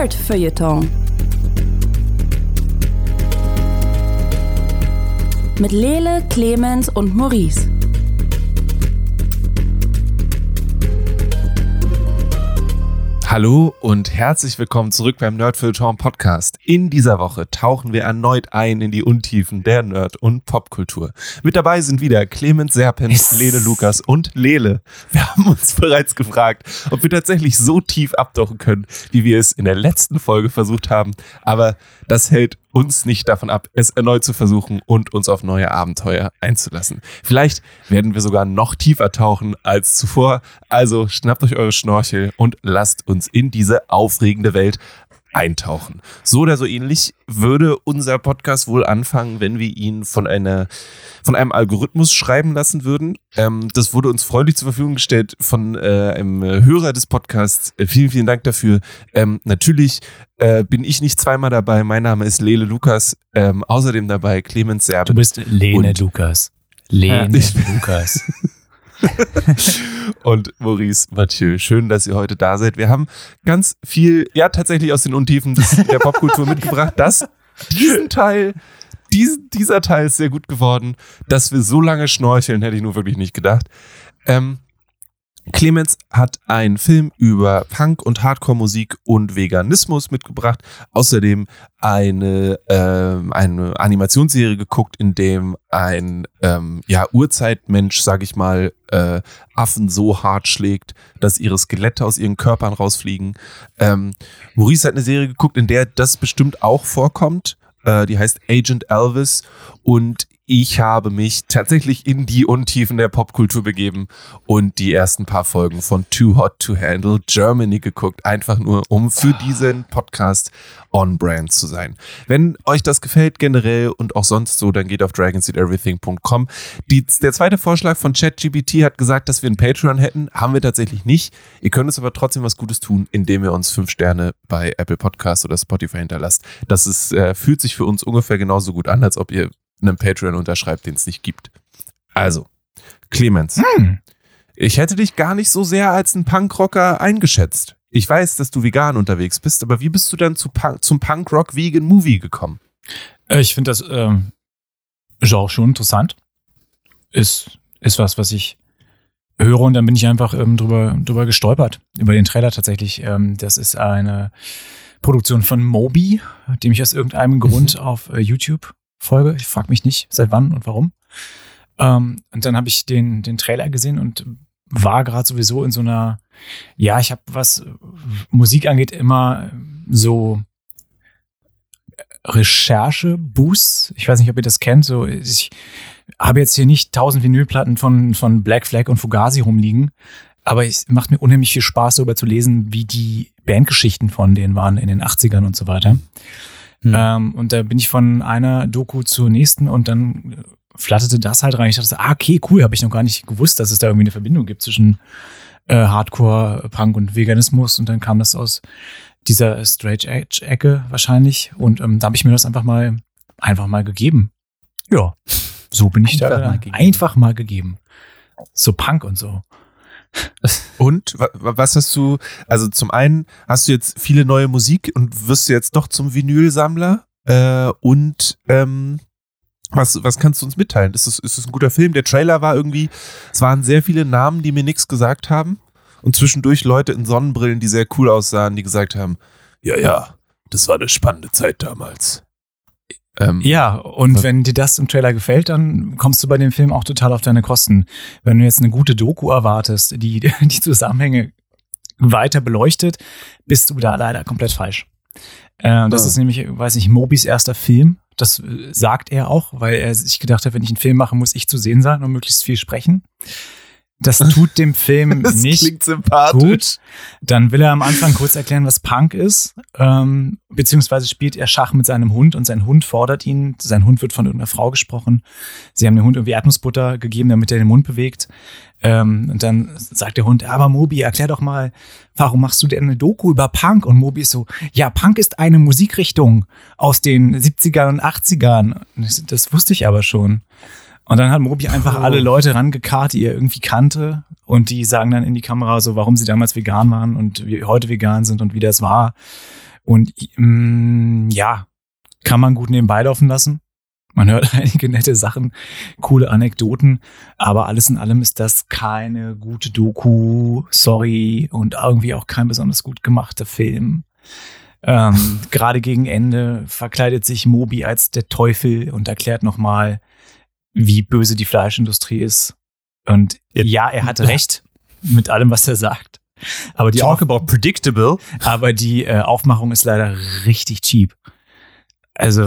Nerd Feuilleton. Mit Lele, Clemens und Maurice. Hallo und herzlich willkommen zurück beim Nerdfilter Podcast. In dieser Woche tauchen wir erneut ein in die Untiefen der Nerd- und Popkultur. Mit dabei sind wieder Clemens Serpent, yes. Lele Lukas und Lele. Wir haben uns bereits gefragt, ob wir tatsächlich so tief abtauchen können, wie wir es in der letzten Folge versucht haben. Aber das hält uns nicht davon ab, es erneut zu versuchen und uns auf neue Abenteuer einzulassen. Vielleicht werden wir sogar noch tiefer tauchen als zuvor. Also schnappt euch eure Schnorchel und lasst uns in diese aufregende Welt eintauchen. So oder so ähnlich würde unser Podcast wohl anfangen, wenn wir ihn von einer von einem Algorithmus schreiben lassen würden. Ähm, das wurde uns freundlich zur Verfügung gestellt von äh, einem Hörer des Podcasts. Äh, vielen, vielen Dank dafür. Ähm, natürlich äh, bin ich nicht zweimal dabei. Mein Name ist Lele Lukas. Ähm, außerdem dabei Clemens Serben. Du bist Lene Lukas. Lene. Lukas. und Maurice Mathieu. Schön, dass ihr heute da seid. Wir haben ganz viel, ja, tatsächlich aus den Untiefen der Popkultur mitgebracht. Das, diesen Teil, diesen, dieser Teil ist sehr gut geworden. Dass wir so lange schnorcheln, hätte ich nur wirklich nicht gedacht. Ähm, Clemens hat einen Film über Punk und Hardcore-Musik und Veganismus mitgebracht. Außerdem eine, ähm, eine Animationsserie geguckt, in dem ein ähm, ja, Urzeitmensch, sag ich mal, äh, Affen so hart schlägt, dass ihre Skelette aus ihren Körpern rausfliegen. Ähm, Maurice hat eine Serie geguckt, in der das bestimmt auch vorkommt. Äh, die heißt Agent Elvis und ich habe mich tatsächlich in die Untiefen der Popkultur begeben und die ersten paar Folgen von Too Hot to Handle Germany geguckt, einfach nur um für diesen Podcast on brand zu sein. Wenn euch das gefällt generell und auch sonst so, dann geht auf dragonseateverything.com. der zweite Vorschlag von ChatGPT hat gesagt, dass wir einen Patreon hätten, haben wir tatsächlich nicht. Ihr könnt uns aber trotzdem was Gutes tun, indem ihr uns fünf Sterne bei Apple Podcasts oder Spotify hinterlasst. Das ist, äh, fühlt sich für uns ungefähr genauso gut an, als ob ihr einem Patreon unterschreibt, den es nicht gibt. Also, Clemens, hm. ich hätte dich gar nicht so sehr als ein Punkrocker eingeschätzt. Ich weiß, dass du vegan unterwegs bist, aber wie bist du dann zu Punk, zum Punkrock Vegan Movie gekommen? Äh, ich finde das ähm, Genre schon interessant. Ist, ist was, was ich höre und dann bin ich einfach ähm, drüber, drüber gestolpert. Über den Trailer tatsächlich. Ähm, das ist eine Produktion von Moby, dem ich aus irgendeinem Grund mhm. auf äh, YouTube Folge. Ich frage mich nicht, seit wann und warum. Ähm, und dann habe ich den, den Trailer gesehen und war gerade sowieso in so einer, ja, ich habe was Musik angeht immer so Recherche-Boosts. Ich weiß nicht, ob ihr das kennt. So, ich habe jetzt hier nicht tausend Vinylplatten von, von Black Flag und Fugazi rumliegen, aber es macht mir unheimlich viel Spaß, darüber zu lesen, wie die Bandgeschichten von denen waren in den 80ern und so weiter. Mhm. Ähm, und da bin ich von einer Doku zur nächsten und dann flatterte das halt rein. Ich dachte, ah, okay, cool, habe ich noch gar nicht gewusst, dass es da irgendwie eine Verbindung gibt zwischen äh, Hardcore, Punk und Veganismus. Und dann kam das aus dieser Straight Edge-Ecke wahrscheinlich. Und ähm, da habe ich mir das einfach mal, einfach mal gegeben. Ja, so bin ich einfach da. Mal einfach mal gegeben. So Punk und so. Und was hast du, also zum einen hast du jetzt viele neue Musik und wirst du jetzt doch zum Vinylsammler äh, und ähm, was, was kannst du uns mitteilen? Ist es, ist ein guter Film? Der Trailer war irgendwie, es waren sehr viele Namen, die mir nichts gesagt haben und zwischendurch Leute in Sonnenbrillen, die sehr cool aussahen, die gesagt haben, ja, ja, das war eine spannende Zeit damals. Ähm, ja, und wenn dir das im Trailer gefällt, dann kommst du bei dem Film auch total auf deine Kosten. Wenn du jetzt eine gute Doku erwartest, die die Zusammenhänge weiter beleuchtet, bist du da leider komplett falsch. Äh, das oh. ist nämlich, weiß nicht, Mobis erster Film. Das äh, sagt er auch, weil er sich gedacht hat, wenn ich einen Film mache, muss ich zu sehen sein und möglichst viel sprechen. Das tut dem Film das nicht klingt sympathisch. gut. Dann will er am Anfang kurz erklären, was Punk ist. Ähm, beziehungsweise spielt er Schach mit seinem Hund und sein Hund fordert ihn. Sein Hund wird von irgendeiner Frau gesprochen. Sie haben dem Hund irgendwie Erdnussbutter gegeben, damit er den Mund bewegt. Ähm, und dann sagt der Hund, aber Mobi, erklär doch mal, warum machst du denn eine Doku über Punk? Und Mobi ist so, ja, Punk ist eine Musikrichtung aus den 70ern und 80ern. Das wusste ich aber schon. Und dann hat Mobi einfach oh. alle Leute rangekarrt, die er irgendwie kannte. Und die sagen dann in die Kamera so, warum sie damals vegan waren und wie heute vegan sind und wie das war. Und mm, ja, kann man gut nebenbei laufen lassen. Man hört einige nette Sachen, coole Anekdoten, aber alles in allem ist das keine gute Doku, sorry, und irgendwie auch kein besonders gut gemachter Film. Ähm, Gerade gegen Ende verkleidet sich Moby als der Teufel und erklärt nochmal, wie böse die Fleischindustrie ist. Und ja, er hatte recht mit allem, was er sagt. Aber die, Talk about predictable. aber die äh, Aufmachung ist leider richtig cheap. Also,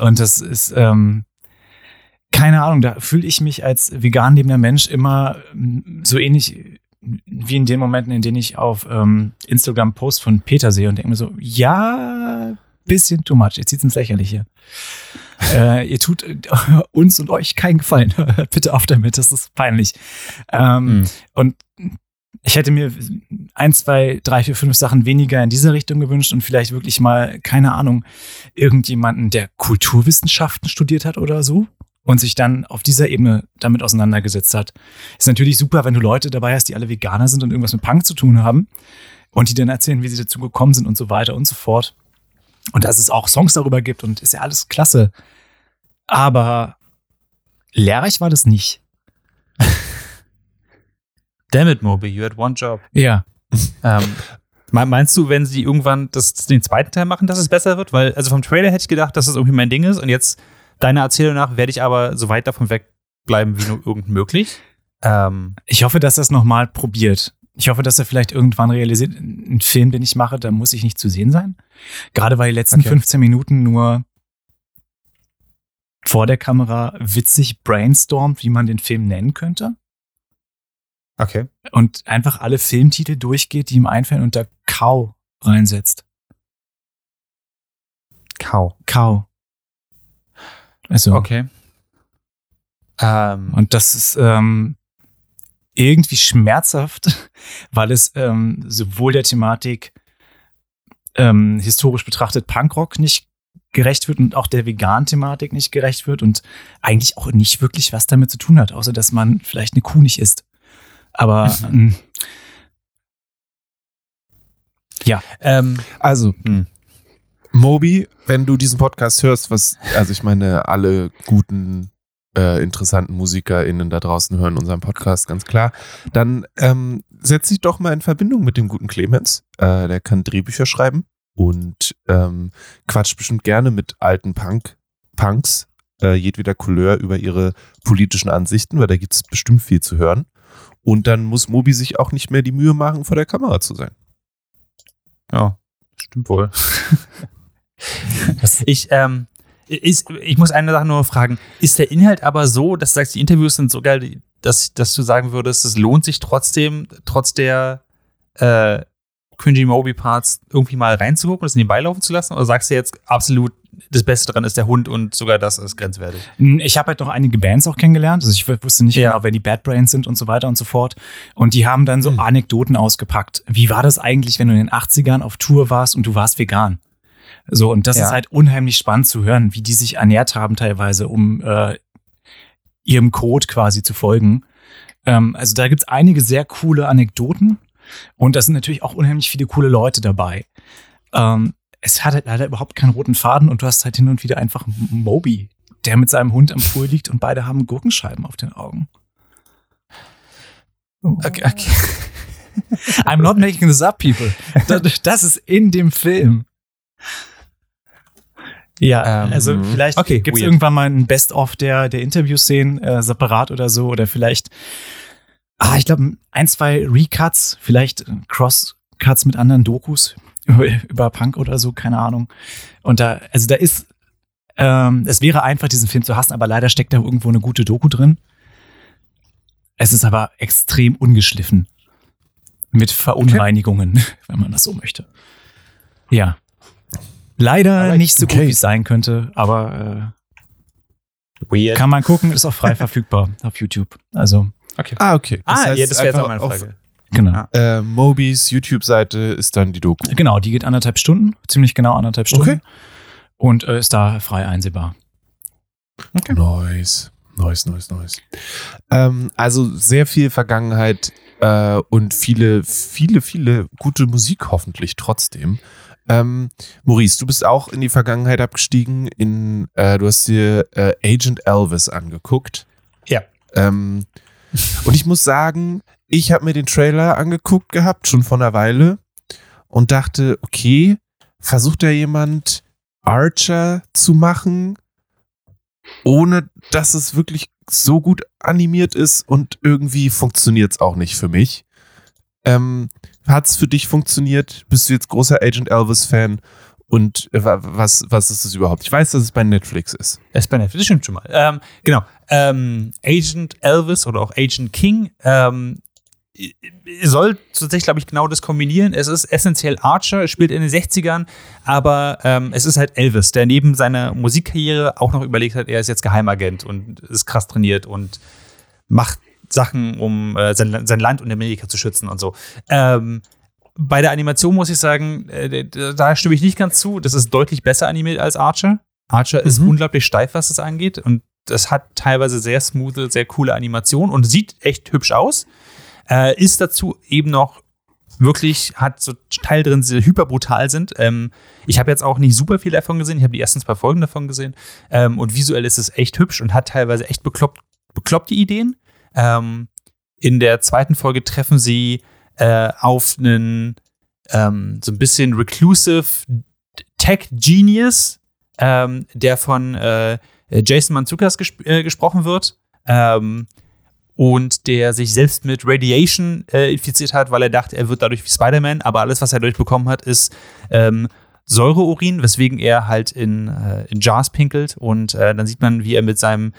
und das ist, ähm, keine Ahnung, da fühle ich mich als vegan lebender Mensch immer mm, so ähnlich wie in den Momenten, in denen ich auf ähm, Instagram Post von Peter sehe und denke mir so, ja, bisschen too much, jetzt zieht's ins Lächerliche. Äh, ihr tut äh, uns und euch keinen Gefallen. Hört Bitte auf damit, das ist peinlich. Ähm, Mhm. Und ich hätte mir ein, zwei, drei, vier, fünf Sachen weniger in dieser Richtung gewünscht und vielleicht wirklich mal, keine Ahnung, irgendjemanden, der Kulturwissenschaften studiert hat oder so und sich dann auf dieser Ebene damit auseinandergesetzt hat. Ist natürlich super, wenn du Leute dabei hast, die alle Veganer sind und irgendwas mit Punk zu tun haben und die dann erzählen, wie sie dazu gekommen sind und so weiter und so fort. Und dass es auch Songs darüber gibt und ist ja alles klasse. Aber lehrreich war das nicht. Damn it, Moby, you had one job. Ja. Ähm, me- meinst du, wenn sie irgendwann das, den zweiten Teil machen, dass es besser wird? Weil, also vom Trailer hätte ich gedacht, dass das irgendwie mein Ding ist. Und jetzt, deiner Erzählung nach, werde ich aber so weit davon wegbleiben wie nur irgend möglich. Ähm, Ich hoffe, dass er es nochmal probiert. Ich hoffe, dass er vielleicht irgendwann realisiert, ein Film, den ich mache, da muss ich nicht zu sehen sein. Gerade weil die letzten Okay. 15 Minuten nur vor der Kamera witzig brainstormt, wie man den Film nennen könnte. okay. Und einfach alle Filmtitel durchgeht, die ihm einfallen und da Cow reinsetzt. Kau. Cow. Also, Okay. Ähm, Und das ist ähm, irgendwie schmerzhaft, weil es ähm, sowohl der Thematik ähm, historisch betrachtet Punkrock nicht gerecht wird und auch der Vegan-Thematik nicht gerecht wird und eigentlich auch nicht wirklich was damit zu tun hat, außer dass man vielleicht eine Kuh nicht isst. Aber ähm, ähm, Also, Hm. Moby, wenn du diesen Podcast hörst, was, also ich meine, alle guten, äh, interessanten MusikerInnen da draußen hören unseren Podcast, ganz klar, dann ähm, setz dich doch mal in Verbindung mit dem guten Clemens. Äh, der kann Drehbücher schreiben und ähm, quatscht bestimmt gerne mit alten Punk, Punks äh, jedweder Couleur über ihre politischen Ansichten, weil da gibt es bestimmt viel zu hören. Und dann muss Moby sich auch nicht mehr die Mühe machen, vor der Kamera zu sein. ja, stimmt wohl. ich, ähm, ist, ich muss eine Sache nur fragen. Ist der Inhalt aber so, dass du sagst, die Interviews sind so geil, dass, dass du sagen würdest, es lohnt sich trotzdem, trotz der äh, cringy Moby-Parts irgendwie mal reinzugucken und es nebenbei laufen zu lassen? Oder sagst du jetzt absolut, das Beste daran ist der Hund und sogar das ist grenzwertig? Ich habe halt noch einige Bands auch kennengelernt. Also ich wusste nicht Ja. genau, wer die Bad Brains sind und so weiter und so fort. Und die haben dann so Hm. Anekdoten ausgepackt. Wie war das eigentlich, wenn du in den 80ern auf Tour warst und du warst vegan? So, und das Ja. ist halt unheimlich spannend zu hören, wie die sich ernährt haben teilweise, um äh, ihrem Code quasi zu folgen. Ähm, also da gibt's einige sehr coole Anekdoten und da sind natürlich auch unheimlich viele coole Leute dabei. Ähm, es hat halt leider überhaupt keinen roten Faden und du hast halt hin und wieder einfach Moby, der mit seinem Hund am Pool liegt und beide haben Gurkenscheiben auf den Augen. Okay, okay. I'm not making this up, people. Das, ist in dem Film. Ja, Ähm, also vielleicht okay, gibt's weird. irgendwann mal ein Best-of der, der Interviewszenen äh, separat oder so oder vielleicht, ah, ich glaube, ein, zwei Recuts, vielleicht äh, Cross-Cuts mit anderen Dokus über, über Punk oder so, keine Ahnung. Und da, also da ist, ähm, es wäre einfach, diesen Film zu hassen, aber leider steckt da irgendwo eine gute Doku drin. Es ist aber extrem ungeschliffen. Mit Verunreinigungen, wenn man das so möchte. Ja. Leider Alright, nicht so gut, okay. wie es sein könnte, aber Weird. äh, kann man gucken, ist auch frei verfügbar auf YouTube. Also, Ah, okay. ah, heißt ja, das wäre jetzt einfach auch meine auf, Frage. genau. Äh, Mobys YouTube-Seite ist dann die Doku. Genau, die geht anderthalb Stunden, ziemlich genau anderthalb Stunden. Okay. Und äh, ist da frei einsehbar. Nice. Nice, nice, nice. Ähm, also sehr viel Vergangenheit äh, und viele, viele, viele gute Musik hoffentlich trotzdem. Ähm, Maurice, du bist auch in die Vergangenheit abgestiegen. In, äh, du hast dir äh, Agent Elvis angeguckt. Ja. Ähm, und ich muss sagen, ich habe mir den Trailer angeguckt gehabt, schon vor einer Weile, und dachte, okay, versucht da jemand Archer zu machen, ohne dass es wirklich so gut animiert ist und irgendwie funktioniert es auch nicht für mich. Ähm, Hat es für dich funktioniert? Bist du jetzt großer Agent Elvis-Fan? Und äh, was, was ist es überhaupt? Ich weiß, dass es bei Netflix ist. Es ist bei Netflix, das stimmt schon mal. Ähm, genau. Ähm, Agent Elvis oder auch Agent King ähm, soll tatsächlich, glaube ich, genau das kombinieren. Es ist essentiell Archer, spielt in den 60ern, aber ähm, es ist halt Elvis, der neben seiner Musikkarriere auch noch überlegt hat, er ist jetzt Geheimagent und ist krass trainiert und macht Sachen, um äh, sein, sein Land und Amerika zu schützen und so. Ähm, bei der Animation muss ich sagen, äh, da stimme ich nicht ganz zu. Das ist deutlich besser animiert als Archer. Archer mhm. ist unglaublich steif, was das angeht. Und das hat teilweise sehr smooth, sehr coole Animation und sieht echt hübsch aus. Äh, ist dazu eben noch wirklich, hat so Teile drin, die hyperbrutal sind. Ähm, ich habe jetzt auch nicht super viel davon gesehen. Ich habe die ersten zwei Folgen davon gesehen. Ähm, und visuell ist es echt hübsch und hat teilweise echt bekloppt, bekloppte Ideen. Ähm, in der zweiten Folge treffen sie äh, auf einen ähm, so ein bisschen reclusive Tech Genius, ähm, der von äh, Jason Manzukas gesp äh, gesprochen wird. Ähm, und der sich selbst mit Radiation äh, infiziert hat, weil er dachte, er wird dadurch wie Spider-Man, aber alles, was er dadurch bekommen hat, ist ähm, Säureurin, weswegen er halt in, äh, in Jars pinkelt und äh, dann sieht man, wie er mit seinem,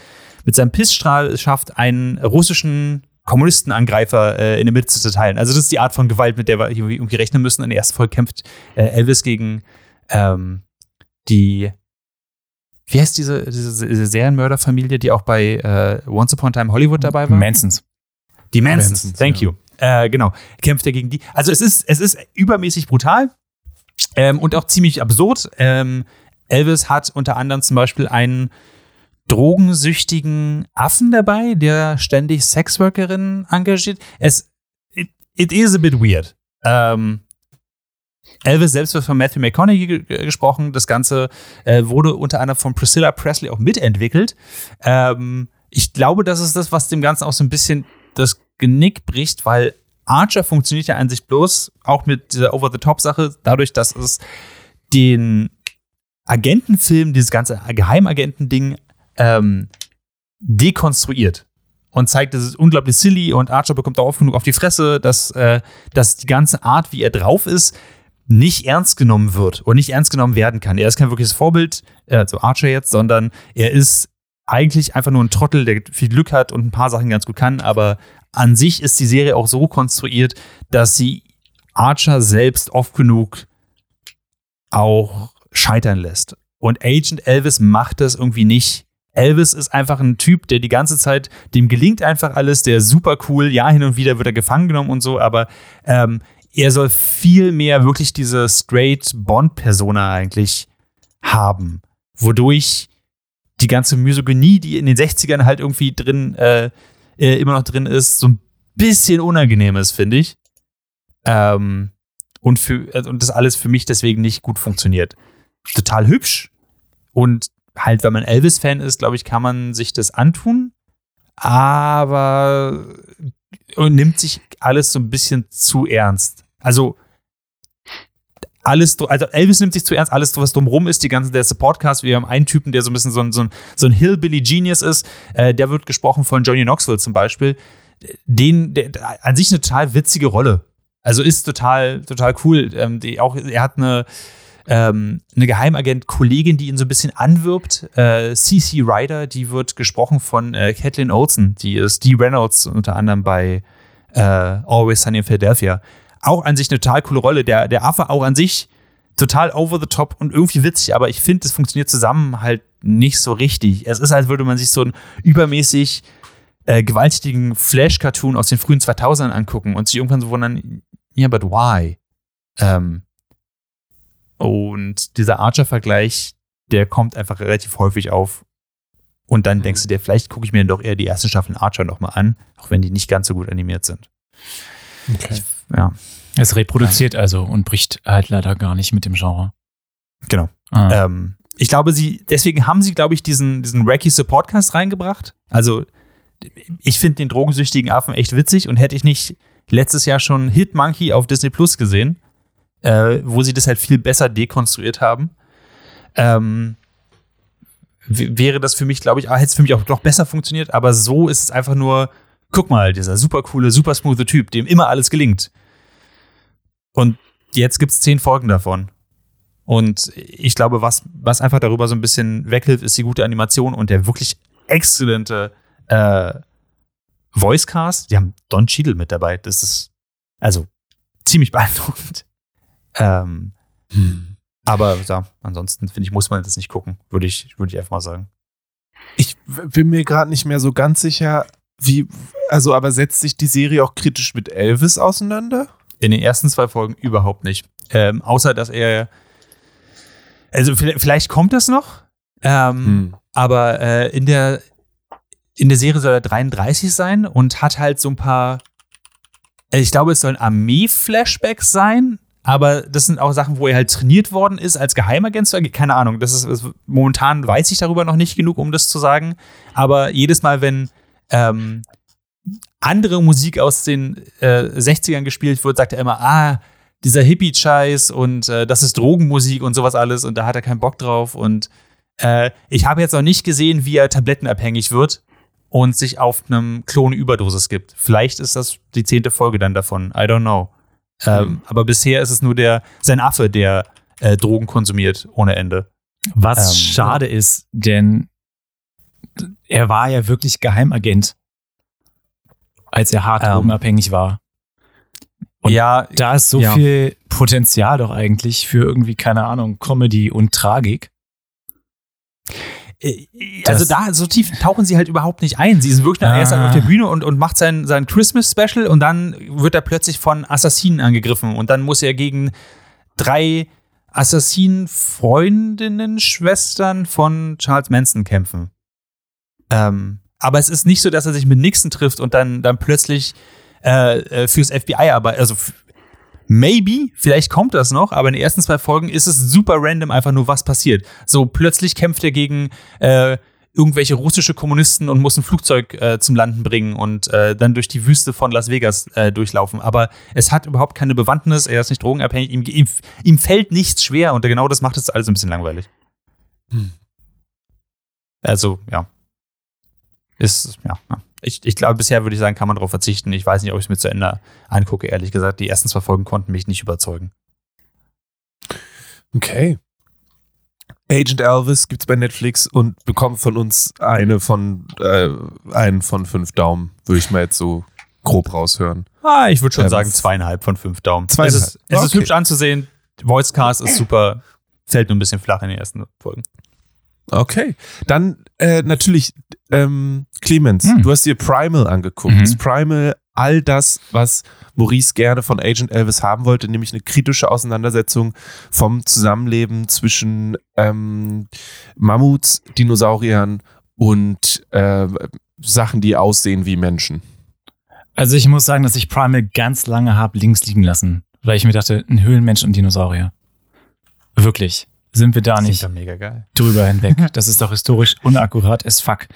mit seinem Pissstrahl es schafft, einen russischen Kommunistenangreifer äh, in der Mitte zu zerteilen. Also das ist die Art von Gewalt, mit der wir irgendwie rechnen müssen. In der ersten Folge kämpft äh, Elvis gegen ähm, die wie heißt diese, diese, diese Serienmörderfamilie, die auch bei äh, Once Upon a Time Hollywood dabei war? Mansons. Die Mansons, Mansons thank ja. you. Äh, genau, kämpft er gegen die. Also es ist, es ist übermäßig brutal ähm, und auch ziemlich absurd. Ähm, Elvis hat unter anderem zum Beispiel einen drogensüchtigen Affen dabei, der ständig Sexworkerinnen engagiert. Es, it, it is a bit weird. Ähm, Elvis selbst wird von Matthew McConaughey gesprochen. Das Ganze äh, wurde unter anderem von Priscilla Presley auch mitentwickelt. Ähm, ich glaube, das ist das, was dem Ganzen auch so ein bisschen das Genick bricht, weil Archer funktioniert ja an sich bloß auch mit dieser Over-the-Top-Sache, dadurch, dass es den Agentenfilm, dieses ganze Geheimagenten-Ding ähm, dekonstruiert und zeigt, das ist unglaublich silly und Archer bekommt auch oft genug auf die Fresse, dass, äh, dass die ganze Art, wie er drauf ist, nicht ernst genommen wird und nicht ernst genommen werden kann. Er ist kein wirkliches Vorbild, also Archer jetzt, sondern er ist eigentlich einfach nur ein Trottel, der viel Glück hat und ein paar Sachen ganz gut kann, aber an sich ist die Serie auch so konstruiert, dass sie Archer selbst oft genug auch scheitern lässt. Und Agent Elvis macht das irgendwie nicht. Elvis ist einfach ein Typ, der die ganze Zeit, dem gelingt einfach alles, der ist super cool. Ja, hin und wieder wird er gefangen genommen und so, aber ähm, er soll viel mehr wirklich diese straight Bond-Persona eigentlich haben, wodurch die ganze Misogynie, die in den 60ern halt irgendwie drin, äh, äh, immer noch drin ist, so ein bisschen unangenehm ist, finde ich. Ähm, und, für, äh, und das alles für mich deswegen nicht gut funktioniert. Total hübsch. Und halt, wenn man Elvis-Fan ist, glaube ich, kann man sich das antun. Aber und nimmt sich alles so ein bisschen zu ernst. Also alles, also Elvis nimmt sich zu ernst, alles, was drumherum ist, die ganze, der Supportcast, wir haben einen Typen, der so ein bisschen so ein, so ein, so ein Hillbilly Genius ist, äh, der wird gesprochen von Johnny Knoxville zum Beispiel, den, der, an sich eine total witzige Rolle. Also ist total, total cool. Ähm, die auch, er hat eine, ähm, eine Geheimagent-Kollegin, die ihn so ein bisschen anwirbt, äh, CC Ryder, die wird gesprochen von äh, Kathleen Olsen, die ist Dee Reynolds unter anderem bei äh, Always Sunny in Philadelphia auch an sich eine total coole Rolle. Der, der Affe auch an sich total over the top und irgendwie witzig, aber ich finde, es funktioniert zusammen halt nicht so richtig. Es ist, als würde man sich so einen übermäßig äh, gewaltigen Flash-Cartoon aus den frühen 2000ern angucken und sich irgendwann so wundern, ja, yeah, but why? Ähm, und dieser Archer-Vergleich, der kommt einfach relativ häufig auf. Und dann denkst du dir, vielleicht gucke ich mir doch eher die ersten Staffeln Archer nochmal an, auch wenn die nicht ganz so gut animiert sind. Okay. Ich ja. Es reproduziert also und bricht halt leider gar nicht mit dem Genre. Genau. Ah. Ähm, ich glaube, sie, deswegen haben sie, glaube ich, diesen, diesen Wacky Supportcast reingebracht. Also, ich finde den drogensüchtigen Affen echt witzig und hätte ich nicht letztes Jahr schon Hit Monkey auf Disney Plus gesehen, äh, wo sie das halt viel besser dekonstruiert haben, ähm, wäre das für mich, glaube ich, ah, hätte es für mich auch noch besser funktioniert, aber so ist es einfach nur, guck mal, dieser super coole, super smooth Typ, dem immer alles gelingt. Und jetzt gibt es zehn Folgen davon. Und ich glaube, was, was einfach darüber so ein bisschen weghilft, ist die gute Animation und der wirklich exzellente äh, Voicecast. Die haben Don Cheadle mit dabei. Das ist also ziemlich beeindruckend. Ähm, aber ja, ansonsten finde ich, muss man das nicht gucken, würde ich, würde ich einfach mal sagen. Ich bin mir gerade nicht mehr so ganz sicher, wie, also aber setzt sich die Serie auch kritisch mit Elvis auseinander? In den ersten zwei Folgen überhaupt nicht. Ähm, außer, dass er. Also, vielleicht, vielleicht kommt das noch. Ähm, Hm. Aber äh, in, der, in der Serie soll er 33 sein und hat halt so ein paar. äh, Ich glaube, es sollen Armee-Flashbacks sein, aber das sind auch Sachen, wo er halt trainiert worden ist als Geheimagent. Keine Ahnung. Das ist, ist momentan weiß ich darüber noch nicht genug, um das zu sagen. Aber jedes Mal, wenn ähm, andere Musik aus den äh, 60ern gespielt wird, sagt er immer, ah, dieser Hippie-Scheiß und äh, das ist Drogenmusik und sowas alles und da hat er keinen Bock drauf. Und äh, ich habe jetzt noch nicht gesehen, wie er tablettenabhängig wird und sich auf einem Klon Überdosis gibt. Vielleicht ist das die zehnte Folge dann davon. I don't know. Ähm, aber bisher ist es nur der sein Affe, der äh, Drogen konsumiert ohne Ende. Was Ähm, schade ist, denn er war ja wirklich Geheimagent, als er hart Ähm. drogenabhängig war. Und ja, Da ist so Ja. viel Potenzial doch eigentlich für irgendwie, keine Ahnung, Comedy und Tragik. Äh, Also Das- da, so tief tauchen sie halt überhaupt nicht ein. Sie sind wirklich Ah. ah. erst auf der Bühne und, und macht sein, sein Christmas-Special und dann wird er plötzlich von Assassinen angegriffen und dann muss er gegen drei Assassinen-Freundinnen, Schwestern von Charles Manson kämpfen. Ähm, aber es ist nicht so, dass er sich mit Nixon trifft und dann, dann plötzlich äh, äh, fürs FBI arbeitet. Also maybe, vielleicht kommt das noch, aber in den ersten zwei Folgen ist es super random einfach nur, was passiert. So plötzlich kämpft er gegen äh, irgendwelche russische Kommunisten und muss ein Flugzeug äh, zum Landen bringen und äh, dann durch die Wüste von Las Vegas äh, durchlaufen. Aber es hat überhaupt keine Bewandtnis, er ist nicht drogenabhängig, ihm, ihm, ihm fällt nichts schwer und genau das macht es alles ein bisschen langweilig. Hm. Also, ja. Ist, ja. ja. Ich, ich glaube, bisher würde ich sagen, kann man darauf verzichten. Ich weiß nicht, ob ich es mir zu Ende angucke, ehrlich gesagt. Die ersten zwei Folgen konnten mich nicht überzeugen. Okay. Agent Elvis gibt's bei Netflix und bekommt von uns eine von äh, einen von fünf Daumen, würde ich mal jetzt so grob raushören. Ah, ich würde schon Ähm, sagen, zweieinhalb von fünf Daumen. Zweieinhalb. Es ist, es ist Okay. hübsch anzusehen. Voicecast ist super. Fällt nur ein bisschen flach in den ersten Folgen. Okay. Dann äh, natürlich, ähm, Clemens, Hm. du hast dir Primal angeguckt. Mhm. Ist Primal all das, was Maurice gerne von Agent Elvis haben wollte, nämlich eine kritische Auseinandersetzung vom Zusammenleben zwischen ähm, Mammuts, Dinosauriern und äh, Sachen, die aussehen wie Menschen. Also ich muss sagen, dass ich Primal ganz lange habe links liegen lassen, weil ich mir dachte, ein Höhlenmensch und Dinosaurier. Wirklich. Sind wir da Klingt nicht drüber hinweg? Das ist doch historisch unakkurat as fuck.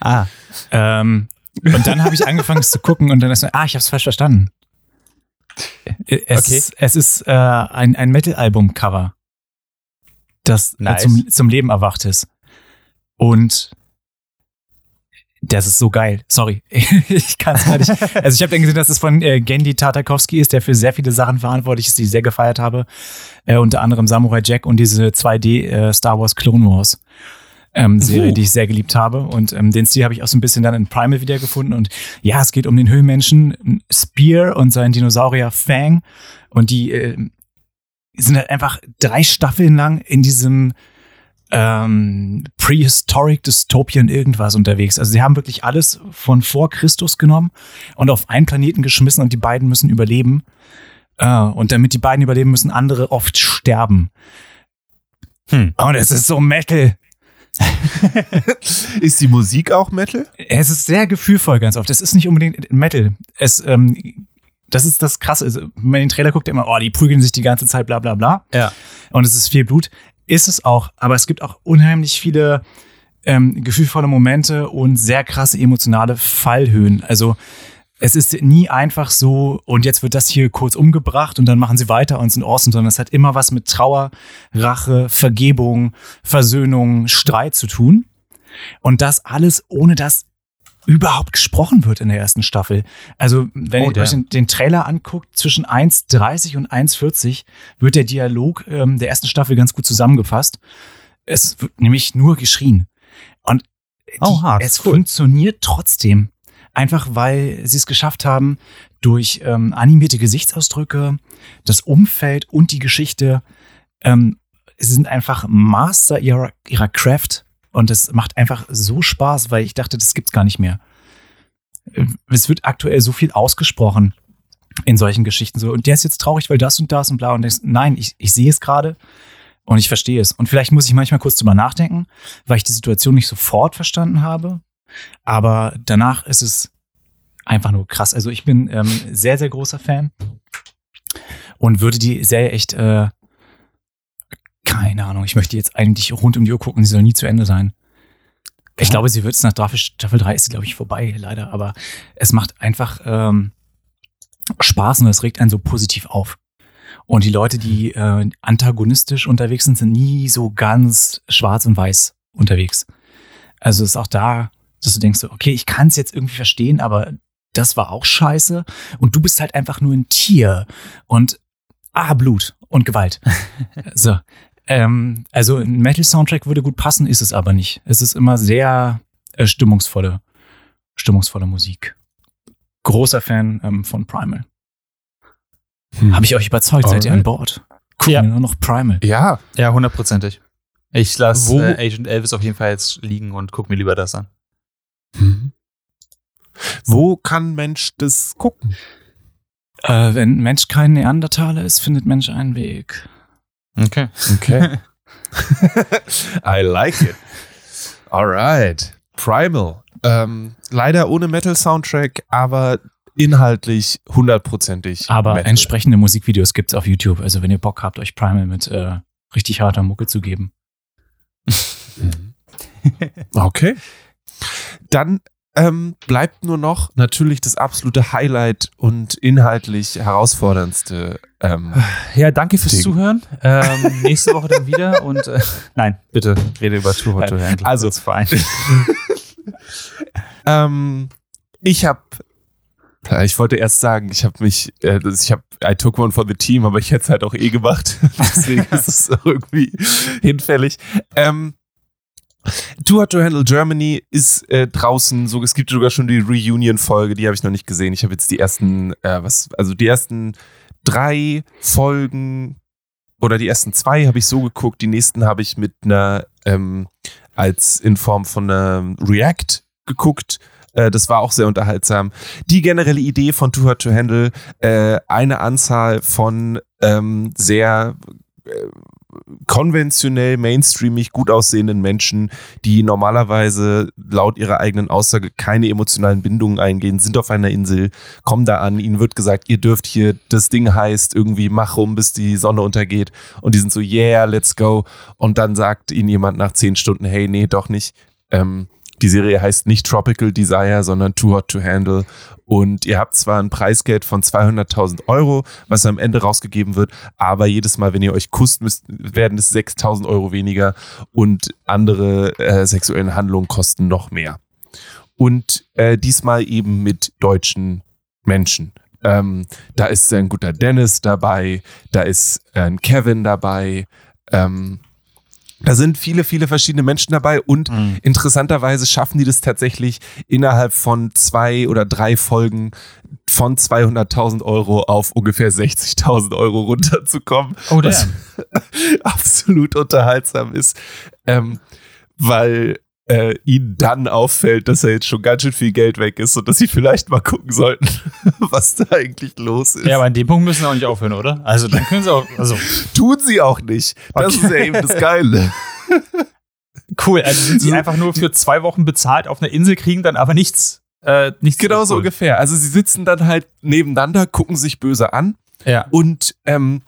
Ah, Ähm, und dann habe ich angefangen es zu gucken und dann ist mir, ah, ich habe es falsch verstanden. Es, Okay. es ist äh, ein, ein Metal-Album-Cover, das äh, Nice. zum, zum Leben erwacht ist. Und das ist so geil. Sorry, ich kann es gar nicht. Also ich habe dann gesehen, dass es von äh, Gendy Tartakovsky ist, der für sehr viele Sachen verantwortlich ist, die ich sehr gefeiert habe. Äh, unter anderem Samurai Jack und diese 2D äh, Star Wars Clone Wars ähm, Serie, Oh. die ich sehr geliebt habe. Und ähm, den Stil habe ich auch so ein bisschen dann in Primal wiedergefunden. Und ja, es geht um den Höhlenmenschen Spear und seinen Dinosaurier Fang. Und die äh, sind halt einfach drei Staffeln lang in diesem ähm, Prehistoric Dystopian irgendwas unterwegs. Also sie haben wirklich alles von vor Christus genommen und auf einen Planeten geschmissen und die beiden müssen überleben. Äh, und damit die beiden überleben, müssen andere oft sterben. Hm. Und es ist so Metal. Ist die Musik auch Metal? Es ist sehr gefühlvoll ganz oft. Es ist nicht unbedingt Metal. Es, ähm, Das ist das Krasse. Also, wenn man den Trailer guckt, immer, oh, die prügeln sich die ganze Zeit, bla bla bla. Ja. Und es ist viel Blut. Ist es auch, aber es gibt auch unheimlich viele ähm, gefühlvolle Momente und sehr krasse emotionale Fallhöhen. Also es ist nie einfach so, und jetzt wird das hier kurz umgebracht und dann machen sie weiter und sind awesome, sondern es hat immer was mit Trauer, Rache, Vergebung, Versöhnung, Streit zu tun. Und das alles, ohne dass überhaupt gesprochen wird in der ersten Staffel. Also, wenn Oh, ihr euch den, den Trailer anguckt, zwischen 1,30 und 1,40 wird der Dialog ähm, der ersten Staffel ganz gut zusammengefasst. Es wird nämlich nur geschrien. Und die, Oh, hart. es Cool. funktioniert trotzdem. Einfach weil sie es geschafft haben, durch ähm, animierte Gesichtsausdrücke, das Umfeld und die Geschichte, ähm, sie sind einfach Master ihrer, ihrer Craft und es macht einfach so Spaß, weil ich dachte, das gibt's gar nicht mehr. Äh, Es wird aktuell so viel ausgesprochen in solchen Geschichten so und der ist jetzt traurig, weil das und das und bla und das, nein, ich, ich sehe es gerade und ich verstehe es und vielleicht muss ich manchmal kurz drüber nachdenken, weil ich die Situation nicht sofort verstanden habe, aber danach ist es einfach nur krass. Also ich bin ähm, sehr, sehr großer Fan und würde die Serie echt, äh, keine Ahnung, ich möchte jetzt eigentlich rund um die Uhr gucken, sie soll nie zu Ende sein. Ich glaube, sie wird es nach Staffel, Staffel 3 ist sie, glaube ich, vorbei, leider. Aber es macht einfach ähm, Spaß und es regt einen so positiv auf. Und die Leute, die äh, antagonistisch unterwegs sind, sind nie so ganz schwarz und weiß unterwegs. Also ist auch da, dass du denkst, so, okay, ich kann es jetzt irgendwie verstehen, aber das war auch scheiße. Und du bist halt einfach nur ein Tier. Und ah, Blut und Gewalt. so. Ähm, also ein Metal-Soundtrack würde gut passen, ist es aber nicht. Es ist immer sehr äh, stimmungsvolle, stimmungsvolle Musik. Großer Fan ähm, von Primal. Habe ich euch überzeugt? Seid ihr an. Bord? Gucken Ja. wir nur noch Primal. Ja, Ja, hundertprozentig. Ich lasse Wo- äh, Agent Elvis auf jeden Fall jetzt liegen und guck mir lieber das an. wo kann Mensch das gucken? Äh, wenn Mensch kein Neandertaler ist, findet Mensch einen Weg. Okay. Okay. I like it. Alright. Primal. Ähm, leider ohne Metal-Soundtrack, aber inhaltlich hundertprozentig. Aber Metal. entsprechende Musikvideos gibt's auf YouTube. Also wenn ihr Bock habt, euch Primal mit äh, richtig harter Mucke zu geben. Okay. Dann ähm, bleibt nur noch natürlich das absolute Highlight und inhaltlich herausforderndste. Ähm, Ja, danke fürs Ding. Zuhören. Ähm, nächste Woche dann wieder und äh, nein, bitte rede über Too Hot to Handle. Also- als Verein. ähm, ich habe, ich wollte erst sagen, ich habe mich, äh, ich habe, I took one for the team, aber ich hätte es halt auch eh gemacht. Deswegen ist es irgendwie hinfällig. Ähm, Too Hot to Handle Germany ist äh, draußen, so es gibt sogar schon die Reunion-Folge, die habe ich noch nicht gesehen. Ich habe jetzt die ersten, äh, was, also die ersten drei Folgen oder die ersten zwei habe ich so geguckt, die nächsten habe ich mit einer ähm, als in Form von einer React geguckt. Äh, das war auch sehr unterhaltsam. Die generelle Idee von Too Hot to Handle, äh, eine Anzahl von ähm, sehr äh, konventionell, mainstreamig gut aussehenden Menschen, die normalerweise laut ihrer eigenen Aussage keine emotionalen Bindungen eingehen, sind auf einer Insel, kommen da an, ihnen wird gesagt, ihr dürft hier, das Ding heißt irgendwie, mach rum, bis die Sonne untergeht. Und die sind so, yeah, let's go. Und dann sagt ihnen jemand nach zehn Stunden, hey, nee, doch nicht. Ähm, die Serie heißt nicht Tropical Desire, sondern Too Hot to Handle. Und ihr habt zwar ein Preisgeld von 200.000 Euro, was am Ende rausgegeben wird, aber jedes Mal, wenn ihr euch kusst, müsst, werden es 6.000 Euro weniger und andere äh, sexuellen Handlungen kosten noch mehr. Und äh, diesmal eben mit deutschen Menschen. Ähm, da ist ein guter Dennis dabei, da ist äh, ein Kevin dabei, ähm, da sind viele, viele verschiedene Menschen dabei und Mhm. interessanterweise schaffen die das tatsächlich innerhalb von zwei oder drei Folgen von 200.000 Euro auf ungefähr 60.000 Euro runterzukommen. Oh, was absolut unterhaltsam ist, ähm, weil äh, ihnen dann auffällt, dass er jetzt schon ganz schön viel Geld weg ist und dass sie vielleicht mal gucken sollten, was da eigentlich los ist. Ja, aber an dem Punkt müssen wir auch nicht aufhören, oder? Also dann können sie auch. Also Tun sie auch nicht. Das Okay. ist ja eben das Geile. cool. Also sind sie einfach nur für zwei Wochen bezahlt auf einer Insel, kriegen dann aber nichts äh, nicht Genau so cool. ungefähr. Also sie sitzen dann halt nebeneinander, gucken sich böse an Ja. und ähm,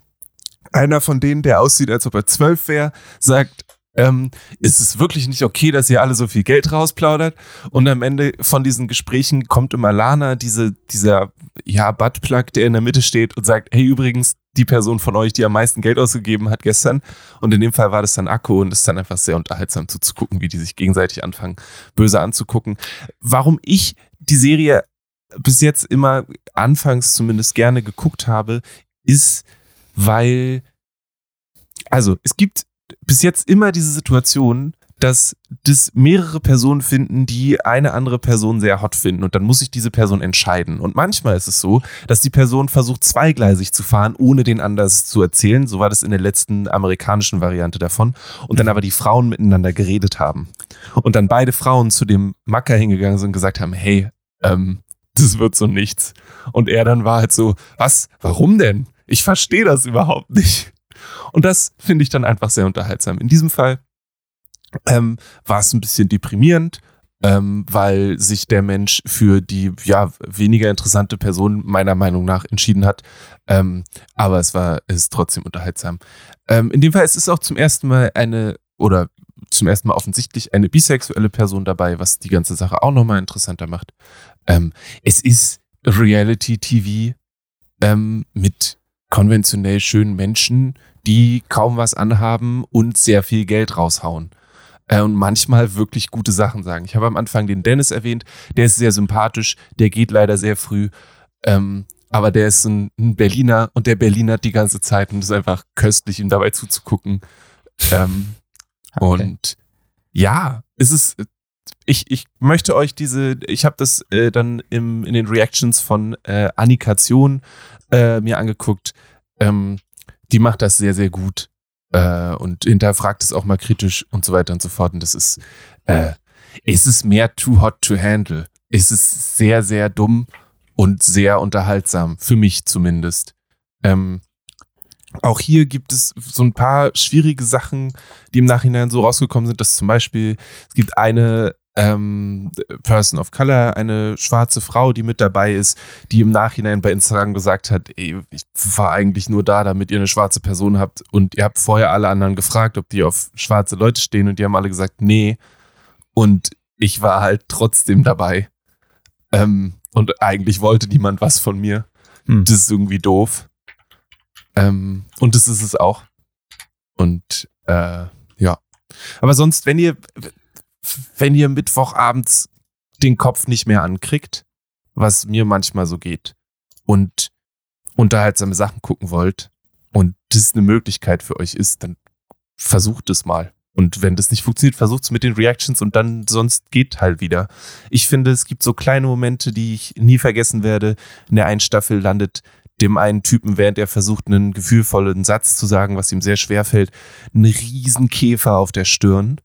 einer von denen, der aussieht, als ob er zwölf wäre, sagt, ähm, ist es wirklich nicht okay, dass ihr alle so viel Geld rausplaudert? Und am Ende von diesen Gesprächen kommt immer Lana, diese, dieser ja, Buttplug, der in der Mitte steht und sagt, hey, übrigens, die Person von euch, die am meisten Geld ausgegeben hat gestern. Und in dem Fall war das dann Akku und es ist dann einfach sehr unterhaltsam zuzugucken, wie die sich gegenseitig anfangen, böse anzugucken. Warum ich die Serie bis jetzt immer anfangs zumindest gerne geguckt habe, ist, weil, also es gibt bis jetzt immer diese Situation, dass das mehrere Personen finden, die eine andere Person sehr hot finden und dann muss sich diese Person entscheiden. Und manchmal ist es so, dass die Person versucht, zweigleisig zu fahren, ohne den anders zu erzählen. So war das in der letzten amerikanischen Variante davon. Und dann aber die Frauen miteinander geredet haben. Und dann beide Frauen zu dem Macker hingegangen sind und gesagt haben, hey, ähm, das wird so nichts. Und er dann war halt so, was? Warum denn? Ich verstehe das überhaupt nicht. Und das finde ich dann einfach sehr unterhaltsam. In diesem Fall ähm, war es ein bisschen deprimierend, ähm, weil sich der Mensch für die ja weniger interessante Person meiner Meinung nach entschieden hat. Ähm, aber es war es trotzdem unterhaltsam. Ähm, in dem Fall ist es auch zum ersten Mal eine oder zum ersten Mal offensichtlich eine bisexuelle Person dabei, was die ganze Sache auch nochmal interessanter macht. Ähm, es ist Reality-TV ähm, mit konventionell schönen Menschen, die kaum was anhaben und sehr viel Geld raushauen. Äh, und manchmal wirklich gute Sachen sagen. Ich habe am Anfang den Dennis erwähnt, der ist sehr sympathisch, der geht leider sehr früh. Ähm, aber der ist ein, ein Berliner und der Berliner die ganze Zeit und es ist einfach köstlich, ihm dabei zuzugucken. Ähm, Okay. Und ja, es ist, ich, ich möchte euch diese, ich habe das äh, dann im, in den Reactions von äh, Annikation äh, mir angeguckt. Ähm, die macht das sehr, sehr gut äh, und hinterfragt es auch mal kritisch und so weiter und so fort. Und das ist, äh, es ist mehr too hot to handle. Es ist sehr, sehr dumm und sehr unterhaltsam, für mich zumindest. Ähm, auch hier gibt es so ein paar schwierige Sachen, die im Nachhinein so rausgekommen sind, dass zum Beispiel es gibt eine ähm, Person of Color, eine schwarze Frau, die mit dabei ist, die im Nachhinein bei Instagram gesagt hat, ey, ich war eigentlich nur da, damit ihr eine schwarze Person habt und ihr habt vorher alle anderen gefragt, ob die auf schwarze Leute stehen und die haben alle gesagt, nee. Und ich war halt trotzdem dabei. Ähm, und eigentlich wollte niemand was von mir. Hm. Das ist irgendwie doof. Ähm, und das ist es auch. Und äh, ja. Aber sonst, wenn ihr, wenn ihr Mittwochabends den Kopf nicht mehr ankriegt, was mir manchmal so geht, und unterhaltsame Sachen gucken wollt, und das eine Möglichkeit für euch ist, dann versucht es mal. Und wenn das nicht funktioniert, versucht es mit den Reactions und dann sonst geht halt wieder. Ich finde, es gibt so kleine Momente, die ich nie vergessen werde. In der einen Staffel landet dem einen Typen, während er versucht, einen gefühlvollen Satz zu sagen, was ihm sehr schwer fällt, ein Riesenkäfer auf der Stirn.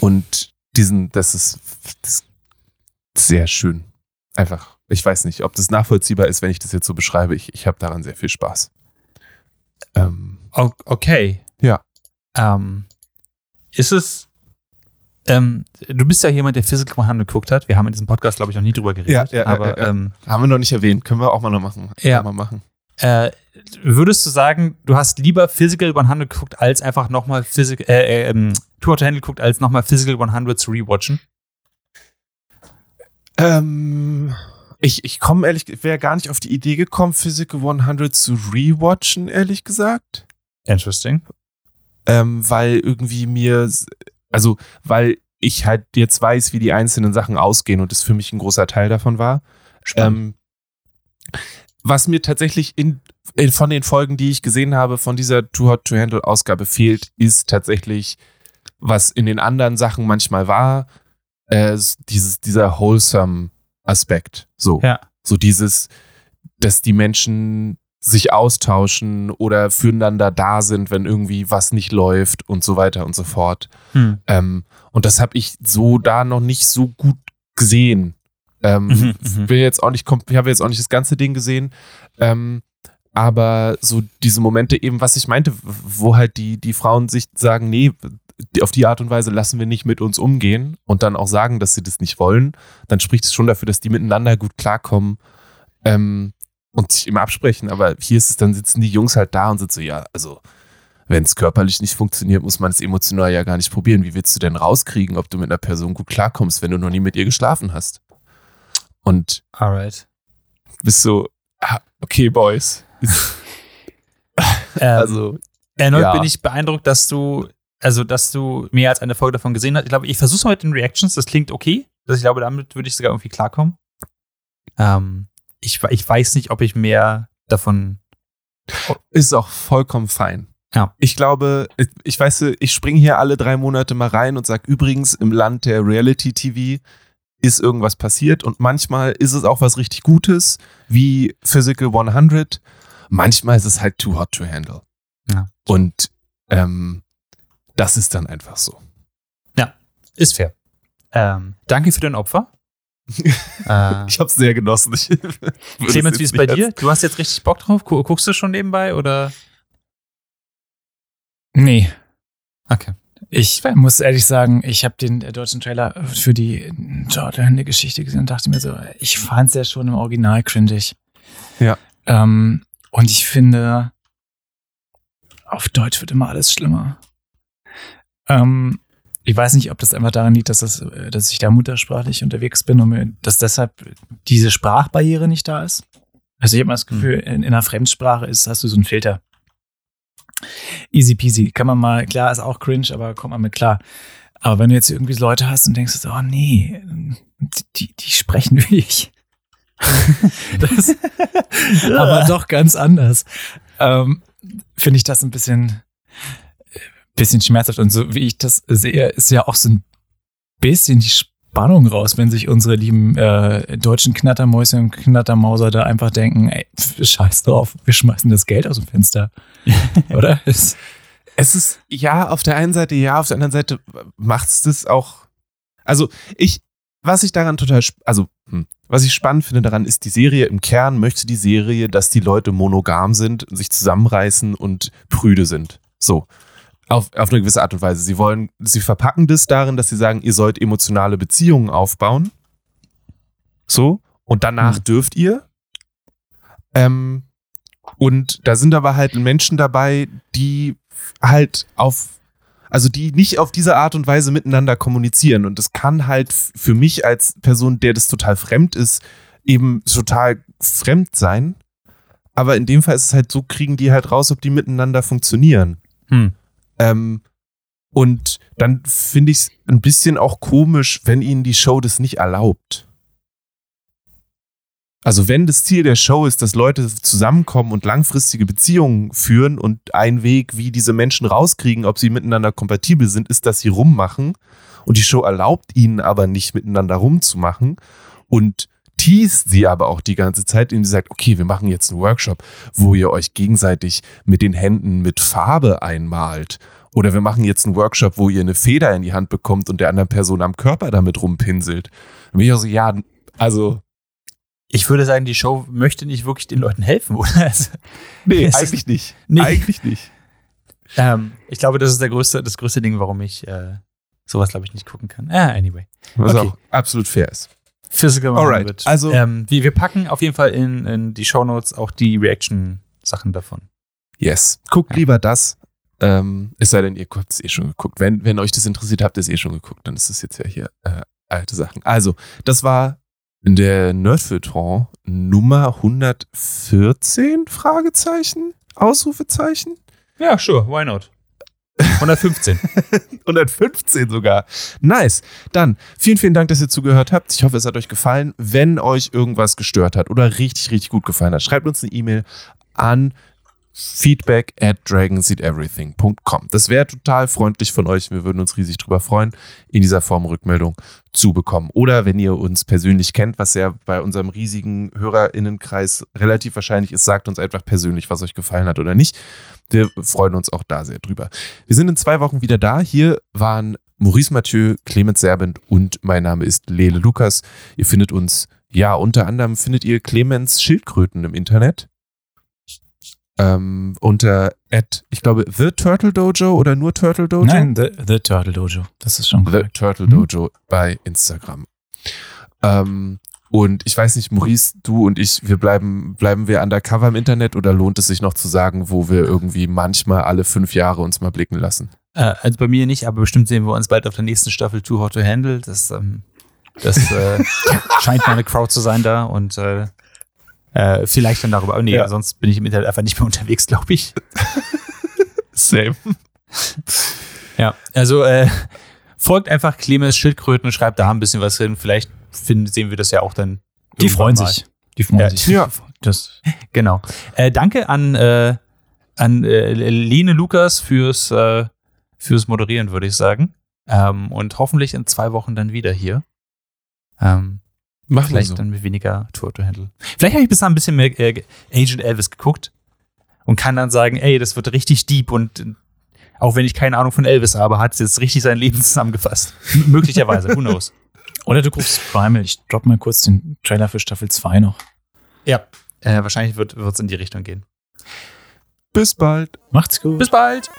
Und diesen, das ist, das ist sehr schön. Einfach, ich weiß nicht, ob das nachvollziehbar ist, wenn ich das jetzt so beschreibe. Ich, ich habe daran sehr viel Spaß. Ähm, Okay. Ja. Ähm, ist es. Ähm, du bist ja jemand, der Physical 100 geguckt hat. Wir haben in diesem Podcast, glaube ich, noch nie drüber geredet. Ja, ja, ja, aber ja, ja. Ähm, haben wir noch nicht erwähnt. Können wir auch mal noch machen. Ja. Mal machen. äh, würdest du sagen, du hast lieber Physical 100 geguckt, als einfach nochmal Physical, äh, äh, ähm, Tour to Handle geguckt, als nochmal Physical 100 zu rewatchen? Ähm, ich ich komme ehrlich, wäre gar nicht auf die Idee gekommen, Physical 100 zu rewatchen, ehrlich gesagt. Interesting. ähm, weil irgendwie mir, also weil ich halt jetzt weiß, wie die einzelnen Sachen ausgehen und das für mich ein großer Teil davon war. Ähm, was mir tatsächlich in, in, von den Folgen, die ich gesehen habe, von dieser Too Hot to Handle Ausgabe fehlt, ist tatsächlich, was in den anderen Sachen manchmal war, äh, dieses, dieser wholesome Aspekt. So. Ja. So dieses, dass die Menschen sich austauschen oder füreinander da sind, wenn irgendwie was nicht läuft und so weiter und so fort. Hm. Ähm, und das habe ich so da noch nicht so gut gesehen. Ähm, Mhm, mhm. will jetzt auch nicht, ich habe jetzt auch nicht das ganze Ding gesehen. Ähm, aber so diese Momente eben, was ich meinte, wo halt die, die Frauen sich sagen, nee, auf die Art und Weise lassen wir nicht mit uns umgehen und dann auch sagen, dass sie das nicht wollen, dann spricht es schon dafür, dass die miteinander gut klarkommen ähm, und sich immer absprechen. Aber hier ist es, dann sitzen die Jungs halt da und sind so, ja, also wenn es körperlich nicht funktioniert, muss man es emotional ja gar nicht probieren. Wie willst du denn rauskriegen, ob du mit einer Person gut klarkommst, wenn du noch nie mit ihr geschlafen hast? Und Alright. bist so, ah, okay, Boys. Ähm, also, erneut ja. bin ich beeindruckt, dass du, also dass du mehr als eine Folge davon gesehen hast. Ich glaube, ich versuche es mal mit den Reactions, das klingt okay. Also ich glaube, damit würde ich sogar irgendwie klarkommen. Ähm, ich, ich weiß nicht, ob ich mehr davon. ist auch vollkommen fein. Ja. Ich glaube, ich- weiß, ich springe hier alle drei Monate mal rein und sag übrigens, im Land der Reality TV ist irgendwas passiert und manchmal ist es auch was richtig Gutes, wie Physical 100. Manchmal ist es halt too hot to handle. Ja. Und ähm, das ist dann einfach so. Ist fair. Ähm, danke für dein Opfer. äh, Ich habe es sehr genossen. Ich würde es Clemens, wie ist bei dir? Du hast jetzt richtig Bock drauf? Gu- Guckst du schon nebenbei oder? Nee. Okay. Ich muss ehrlich sagen, ich habe den äh, deutschen Trailer für die Jordan-Geschichte gesehen und dachte mir so, ich fand es ja schon im Original cringig. Ja. Ähm, und ich finde, auf Deutsch wird immer alles schlimmer. Ähm, ich weiß nicht, ob das einfach daran liegt, dass, das, äh, dass ich da muttersprachlich unterwegs bin und mir, dass deshalb diese Sprachbarriere nicht da ist. Also ich habe mal das Gefühl, in, in einer Fremdsprache ist, hast du so einen Filter. Easy peasy. Kann man mal, klar, ist auch cringe, aber kommt man mit klar. Aber wenn du jetzt irgendwie Leute hast und denkst, oh nee, die, die sprechen wie ich. das, aber doch ganz anders. Ähm, Finde ich das ein bisschen, bisschen schmerzhaft. Und so wie ich das sehe, ist ja auch so ein bisschen die Spannung raus, wenn sich unsere lieben äh, deutschen Knattermäuschen und Knattermauser da einfach denken, ey, scheiß drauf, wir schmeißen das Geld aus dem Fenster. Oder? Es- Es ist, ja, auf der einen Seite ja, auf der anderen Seite macht es das auch. Also, ich, was ich daran total, also, hm, was ich spannend finde daran, ist die Serie im Kern möchte die Serie, dass die Leute monogam sind, sich zusammenreißen und prüde sind. So. Auf, auf eine gewisse Art und Weise. Sie wollen, sie verpacken das darin, dass sie sagen, ihr sollt emotionale Beziehungen aufbauen. So. Und danach Hm. dürft ihr. Ähm, und da sind aber halt Menschen dabei, die halt auf, also die nicht auf diese Art und Weise miteinander kommunizieren. Und das kann halt für mich als Person, der das total fremd ist, eben total fremd sein. Aber in dem Fall ist es halt so, kriegen die halt raus, ob die miteinander funktionieren. Hm. Ähm, und dann finde ich es ein bisschen auch komisch, wenn ihnen die Show das nicht erlaubt. Also wenn das Ziel der Show ist, dass Leute zusammenkommen und langfristige Beziehungen führen und ein Weg, wie diese Menschen rauskriegen, ob sie miteinander kompatibel sind, ist, dass sie rummachen und die Show erlaubt ihnen aber nicht miteinander rumzumachen und teast sie aber auch die ganze Zeit, indem sie sagt, okay, wir machen jetzt einen Workshop, wo ihr euch gegenseitig mit den Händen mit Farbe einmalt. Oder wir machen jetzt einen Workshop, wo ihr eine Feder in die Hand bekommt und der anderen Person am Körper damit rumpinselt. Dann bin ich auch so, ja, also, Ich würde sagen, die Show möchte nicht wirklich den Leuten helfen, oder? Also, nee, ist- eigentlich nicht. Nee. Eigentlich nicht. ähm, ich glaube, das ist der größte, das größte Ding, warum ich äh, sowas, glaube ich, nicht gucken kann. Ah, anyway. Was Okay. auch absolut fair ist. Physical Alright, 100. also- ähm, wir, wir packen auf jeden Fall in, in die Shownotes auch die Reaction-Sachen davon. Yes. Guckt Ja. lieber das. Ähm, es sei denn, ihr habt es eh schon geguckt. Wenn, wenn euch das interessiert, habt ihr es eh schon geguckt. Dann ist es jetzt ja hier äh, alte Sachen. Also, das war der Nerdfiltron Nummer 114? Fragezeichen? Ausrufezeichen? Ja, sure, why not? 115. 115 sogar. Nice. Dann vielen, vielen Dank, dass ihr zugehört habt. Ich hoffe, es hat euch gefallen. Wenn euch irgendwas gestört hat oder richtig, richtig gut gefallen hat, schreibt uns eine E-Mail an feedback at dragonseedeverything.com. Das wäre total freundlich von euch. Wir würden uns riesig drüber freuen, in dieser Form Rückmeldung zu bekommen. Oder wenn ihr uns persönlich kennt, was ja bei unserem riesigen HörerInnenkreis relativ wahrscheinlich ist, sagt uns einfach persönlich, was euch gefallen hat oder nicht. Wir freuen uns auch da sehr drüber. Wir sind in zwei Wochen wieder da. Hier waren Maurice Mathieu, Clemens Serbent und mein Name ist Lele Lukas. Ihr findet uns, ja, unter anderem findet ihr Clemens Schildkröten im Internet. Ähm, unter at, ich glaube, The Turtle Dojo oder nur Turtle Dojo? Nein, the, the Turtle Dojo. Das ist schon The korrekt. Turtle Mhm. Dojo bei Instagram. Ähm, und ich weiß nicht, Maurice, du und ich, wir bleiben, bleiben wir undercover im Internet oder lohnt es sich noch zu sagen, wo wir irgendwie manchmal alle fünf Jahre uns mal blicken lassen? Äh, also bei mir nicht, aber bestimmt sehen wir uns bald auf der nächsten Staffel Too Hot to Handle. Das, ähm, das äh, scheint meine Crowd zu sein da und äh, äh, vielleicht dann darüber. Aber nee, Ja. sonst bin ich im Internet einfach nicht mehr unterwegs, glaube ich. Same. Ja, also äh, folgt einfach Clemens Schildkröten und schreibt da ein bisschen was hin. Vielleicht finden, sehen wir das ja auch dann. Die freuen mal. sich. Die freuen Ja, sich. ja. Das, Genau. Äh, danke an, äh, an äh, Lene Lukas fürs, äh, fürs Moderieren, würde ich sagen. Ähm, und hoffentlich in zwei Wochen dann wieder hier. Ähm, Machen wir vielleicht so. dann mit weniger Tour to Handle. Vielleicht habe ich bisher ein bisschen mehr äh, Agent Elvis geguckt und kann dann sagen, ey, das wird richtig deep und äh, auch wenn ich keine Ahnung von Elvis habe, hat es jetzt richtig sein Leben zusammengefasst. M möglicherweise, who knows. oder du guckst Primal. Ich drop mal kurz den Trailer für Staffel 2 noch. Ja, äh, wahrscheinlich wird es in die Richtung gehen. Bis bald. Macht's gut. Bis bald!